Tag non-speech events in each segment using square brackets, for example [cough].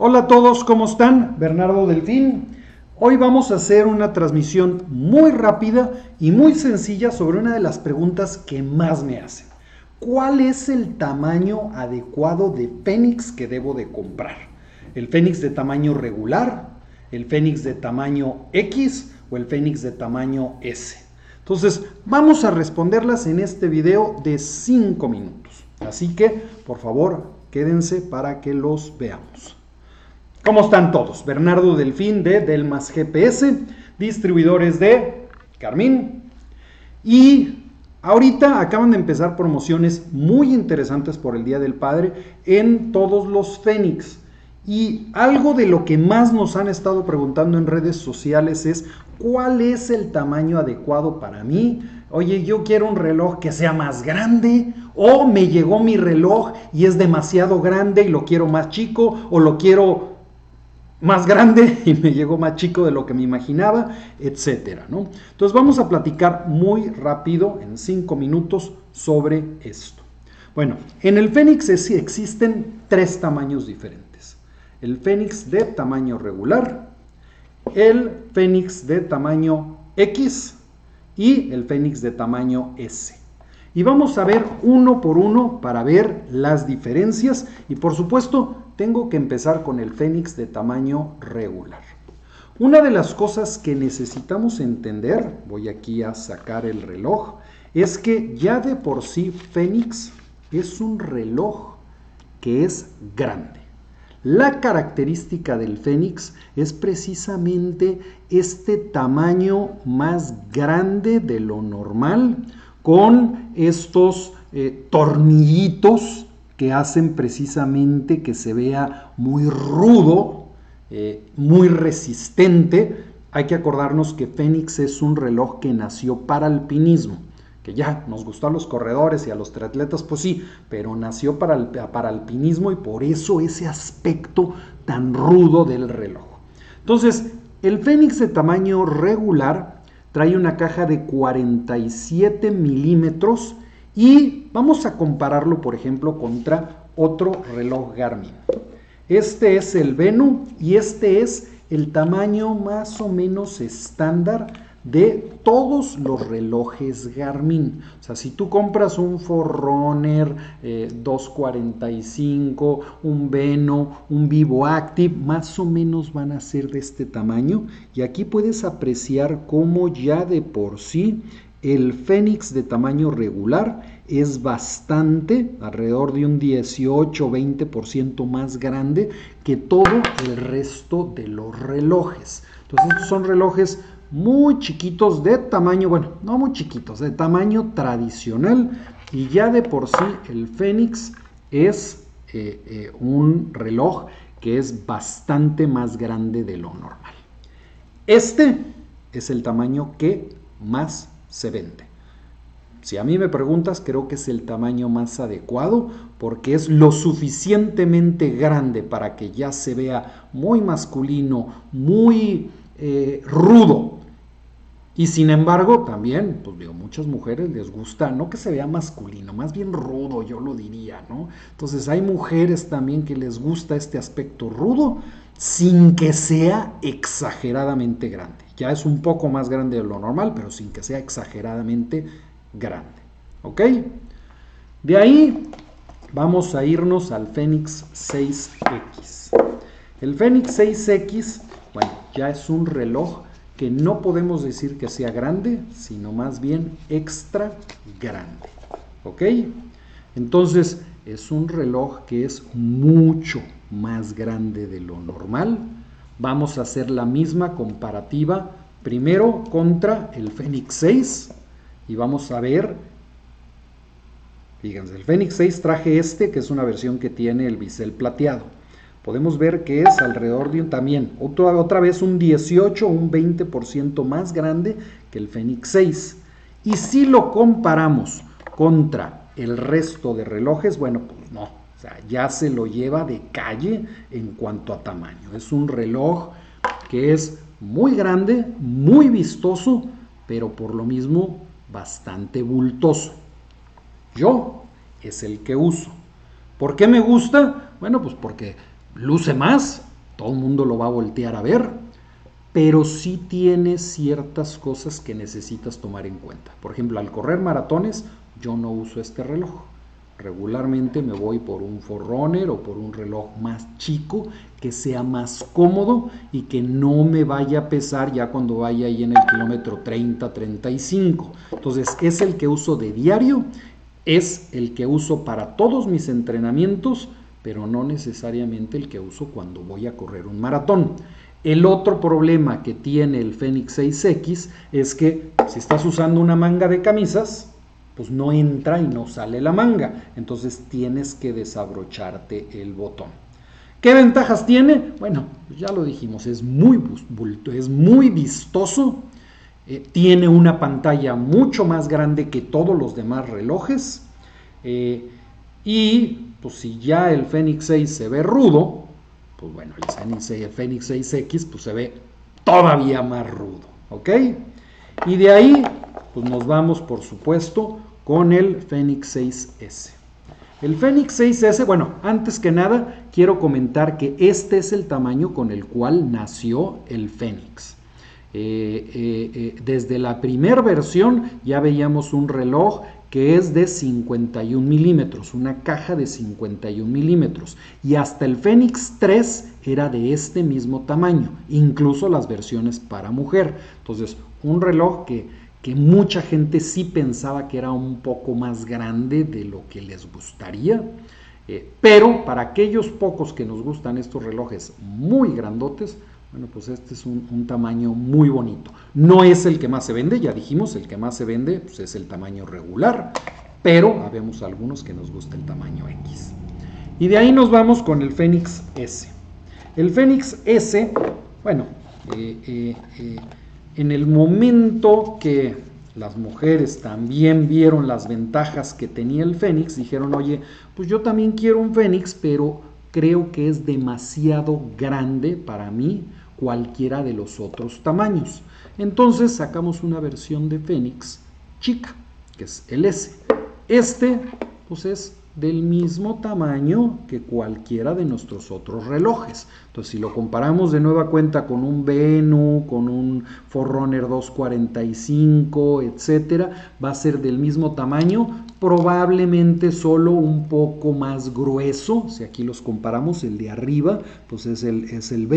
Hola a todos, ¿cómo están? Bernardo Delfín. Hoy vamos a hacer una transmisión muy rápida y muy sencilla sobre una de las preguntas que más me hacen. ¿Cuál es el tamaño adecuado de Fénix que debo de comprar? ¿El Fénix de tamaño regular? ¿El Fénix de tamaño X? ¿O el Fénix de tamaño S? Entonces, vamos a responderlas en este video de 5 minutos. Así que, por favor, quédense para que los veamos. ¿Cómo están todos? Bernardo Delfín de Delmas GPS, distribuidores de Carmín. Y ahorita acaban de empezar promociones muy interesantes por el Día del Padre en todos los Fénix. Y algo de lo que más nos han estado preguntando en redes sociales es cuál es el tamaño adecuado para mí. Oye, yo quiero un reloj que sea más grande o me llegó mi reloj y es demasiado grande y lo quiero más chico o lo quiero más grande [laughs] y me llegó más chico de lo que me imaginaba, etcétera, ¿no? Entonces vamos a platicar muy rápido en cinco minutos sobre esto. Bueno, en el Fénix existen tres tamaños diferentes el fénix de tamaño regular, el fénix de tamaño X y el fénix de tamaño S. Y vamos a ver uno por uno para ver las diferencias y por supuesto tengo que empezar con el fénix de tamaño regular. Una de las cosas que necesitamos entender, voy aquí a sacar el reloj, es que ya de por sí Fénix es un reloj que es grande. La característica del fénix es precisamente este tamaño más grande de lo normal con estos eh, tornillitos que hacen precisamente que se vea muy rudo, eh, muy resistente. Hay que acordarnos que Fénix es un reloj que nació para alpinismo ya nos gustó a los corredores y a los triatletas, pues sí, pero nació para el para alpinismo y por eso ese aspecto tan rudo del reloj. Entonces, el Fénix de tamaño regular trae una caja de 47 milímetros y vamos a compararlo, por ejemplo, contra otro reloj Garmin. Este es el Venu y este es el tamaño más o menos estándar de todos los relojes Garmin. O sea, si tú compras un Forerunner 245, eh, un Veno, un Vivo Active, más o menos van a ser de este tamaño. Y aquí puedes apreciar cómo ya de por sí el Fénix de tamaño regular es bastante, alrededor de un 18-20% más grande que todo el resto de los relojes. Entonces, estos son relojes muy chiquitos de tamaño, bueno, no muy chiquitos, de tamaño tradicional y ya de por sí el Fénix es eh, eh, un reloj que es bastante más grande de lo normal. Este es el tamaño que más se vende. Si a mí me preguntas, creo que es el tamaño más adecuado porque es lo suficientemente grande para que ya se vea muy masculino, muy eh, rudo, y sin embargo, también, pues digo, muchas mujeres les gusta, no que se vea masculino, más bien rudo, yo lo diría, ¿no? Entonces hay mujeres también que les gusta este aspecto rudo sin que sea exageradamente grande. Ya es un poco más grande de lo normal, pero sin que sea exageradamente grande. ¿Ok? De ahí vamos a irnos al Fénix 6X. El Fénix 6X, bueno, ya es un reloj que no podemos decir que sea grande, sino más bien extra grande. ¿Ok? Entonces es un reloj que es mucho más grande de lo normal. Vamos a hacer la misma comparativa primero contra el Fenix 6 y vamos a ver, fíjense, el Fenix 6 traje este que es una versión que tiene el bisel plateado podemos ver que es alrededor de un también, otra, otra vez un 18 o un 20% más grande que el Fenix 6. Y si lo comparamos contra el resto de relojes, bueno, pues no, o sea, ya se lo lleva de calle en cuanto a tamaño. Es un reloj que es muy grande, muy vistoso, pero por lo mismo bastante bultoso. Yo es el que uso. ¿Por qué me gusta? Bueno, pues porque luce más, todo el mundo lo va a voltear a ver, pero sí tiene ciertas cosas que necesitas tomar en cuenta. Por ejemplo, al correr maratones, yo no uso este reloj. Regularmente me voy por un Forerunner o por un reloj más chico que sea más cómodo y que no me vaya a pesar ya cuando vaya ahí en el kilómetro 30, 35. Entonces es el que uso de diario, es el que uso para todos mis entrenamientos, pero no necesariamente el que uso cuando voy a correr un maratón. El otro problema que tiene el Fenix 6X es que si estás usando una manga de camisas, pues no entra y no sale la manga. Entonces tienes que desabrocharte el botón. ¿Qué ventajas tiene? Bueno, ya lo dijimos, es muy, es muy vistoso. Eh, tiene una pantalla mucho más grande que todos los demás relojes. Eh, y pues si ya el Fenix 6 se ve rudo, pues bueno, el Fenix, 6, el Fenix 6X pues se ve todavía más rudo. ¿Ok? Y de ahí, pues nos vamos, por supuesto, con el Fenix 6S. El Fenix 6S, bueno, antes que nada quiero comentar que este es el tamaño con el cual nació el Fenix. Eh, eh, eh, desde la primera versión ya veíamos un reloj que es de 51 milímetros, una caja de 51 milímetros. Y hasta el Fenix 3 era de este mismo tamaño, incluso las versiones para mujer. Entonces, un reloj que que mucha gente sí pensaba que era un poco más grande de lo que les gustaría. Eh, pero para aquellos pocos que nos gustan estos relojes muy grandotes, bueno, pues este es un, tamaño muy bonito. No es el que más se vende, ya dijimos, el que más se vende pues es el tamaño regular, pero habemos algunos que nos gusta el tamaño X. Y de ahí nos vamos con el Fenix S. El Fenix S, bueno, eh, eh, en el momento que las mujeres también vieron las ventajas que tenía el Fénix, dijeron, oye, pues yo también quiero un Fénix, pero creo que es demasiado grande para mí cualquiera de los otros tamaños. Entonces sacamos una versión de Fénix chica, que es el S. Este, pues es del mismo tamaño que cualquiera de nuestros otros relojes. Entonces, si lo comparamos de nueva cuenta con un Venu, con un Forerunner 245, etcétera, va a ser del mismo tamaño, probablemente solo un poco más grueso. Si aquí los comparamos, el de arriba, pues es el, es el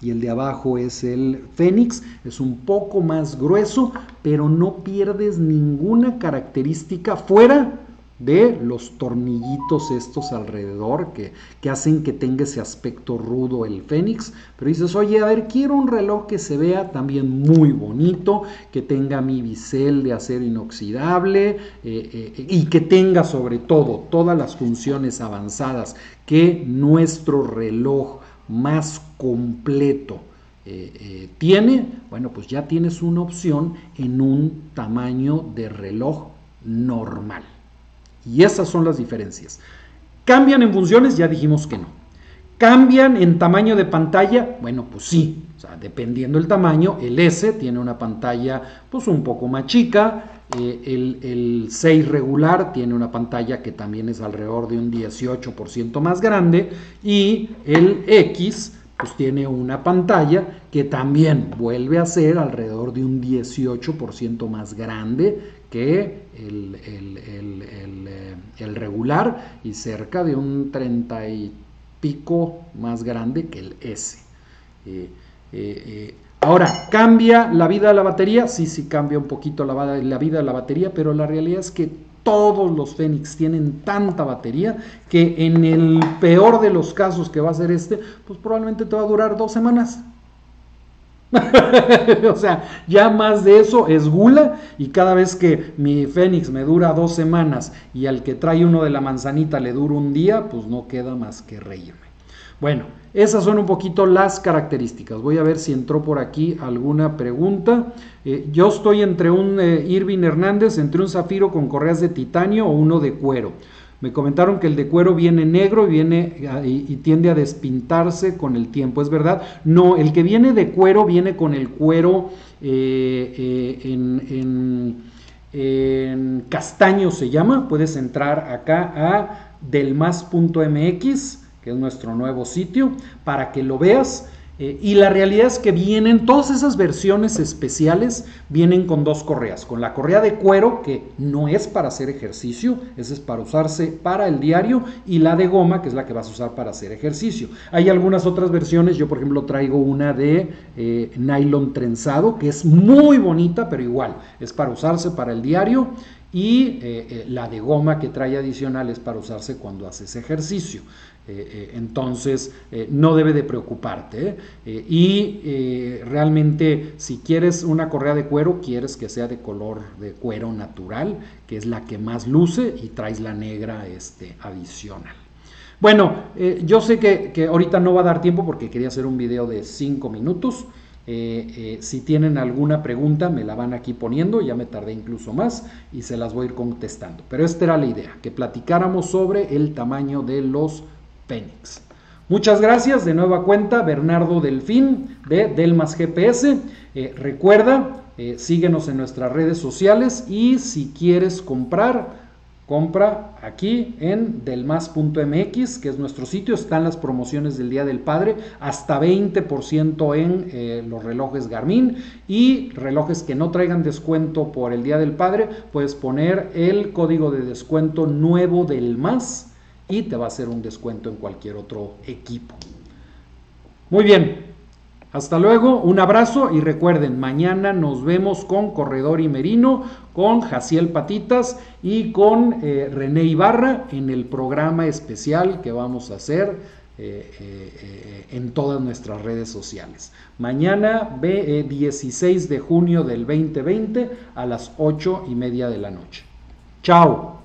y el de abajo es el Fénix, es un poco más grueso, pero no pierdes ninguna característica fuera de los tornillitos estos alrededor que, hacen que tenga ese aspecto rudo el Fénix. Pero dices, oye, a ver, quiero un reloj que se vea también muy bonito, que tenga mi bisel de acero inoxidable eh, eh, y que tenga sobre todo todas las funciones avanzadas que nuestro reloj más completo eh, tiene. Bueno, pues ya tienes una opción en un tamaño de reloj normal. Y esas son las diferencias. ¿Cambian en funciones? Ya dijimos que no. ¿Cambian en tamaño de pantalla? Bueno, pues sí, o sea, dependiendo del tamaño, el S tiene una pantalla pues un poco más chica, eh, el, el, 6 regular tiene una pantalla que también es alrededor de un 18% más grande y el X pues tiene una pantalla que también vuelve a ser alrededor de un 18% más grande que el, eh, el, regular y cerca de un 30 y pico más grande que el S. Eh, eh, ahora, ¿cambia la vida de la batería? Sí, sí cambia un poquito la, la vida de la batería, pero la realidad es que todos los Fénix tienen tanta batería que en el peor de los casos que va a ser este, pues probablemente te va a durar dos semanas. [laughs] o sea, ya más de eso es gula y cada vez que mi Fénix me dura dos semanas y al que trae uno de la manzanita le dura un día, pues no queda más que reírme. Bueno, esas son un poquito las características. Voy a ver si entró por aquí alguna pregunta. Eh, yo estoy entre un eh, Irving Hernández, entre un zafiro con correas de titanio o uno de cuero. Me comentaron que el de cuero viene negro y, viene, y, tiende a despintarse con el tiempo, ¿es verdad? No, el que viene de cuero viene con el cuero eh, eh, en, en, castaño se llama. Puedes entrar acá a delmas.mx, que es nuestro nuevo sitio, para que lo veas. Eh, y la realidad es que vienen, todas esas versiones especiales vienen con dos correas, con la correa de cuero, que no es para hacer ejercicio, esa es para usarse para el diario, y la de goma, que es la que vas a usar para hacer ejercicio. Hay algunas otras versiones, yo por ejemplo traigo una de eh, nylon trenzado, que es muy bonita, pero igual, es para usarse para el diario y eh, la de goma que trae adicional es para usarse cuando haces ejercicio. Eh, eh, entonces, eh, no debe de preocuparte. y realmente, si quieres una correa de cuero, quieres que sea de color de cuero natural, que es la que más luce, y traes la negra este, adicional. Bueno, yo sé que, que, ahorita no va a dar tiempo porque quería hacer un video de 5 minutos. Si tienen alguna pregunta, me la van aquí poniendo, ya me tardé incluso más y se las voy a ir contestando. Pero esta era la idea, que platicáramos sobre el tamaño de los Pénix. Muchas gracias de nueva cuenta, Bernardo Delfín de Delmas GPS. Eh, recuerda, eh, síguenos en nuestras redes sociales y si quieres comprar, compra aquí en delmas.mx, que es nuestro sitio. Están las promociones del Día del Padre, hasta 20% en eh, los relojes Garmin y relojes que no traigan descuento por el Día del Padre, puedes poner el código de descuento nuevo del más y te va a hacer un descuento en cualquier otro equipo. Muy bien, hasta luego, un abrazo y recuerden, mañana nos vemos con Corredor y Merino, con Jaciel Patitas y con eh, René Ibarra en el programa especial que vamos a hacer eh, eh, en todas nuestras redes sociales. Mañana, 16 de junio del 2020 a las 8 y media de la noche. Chao.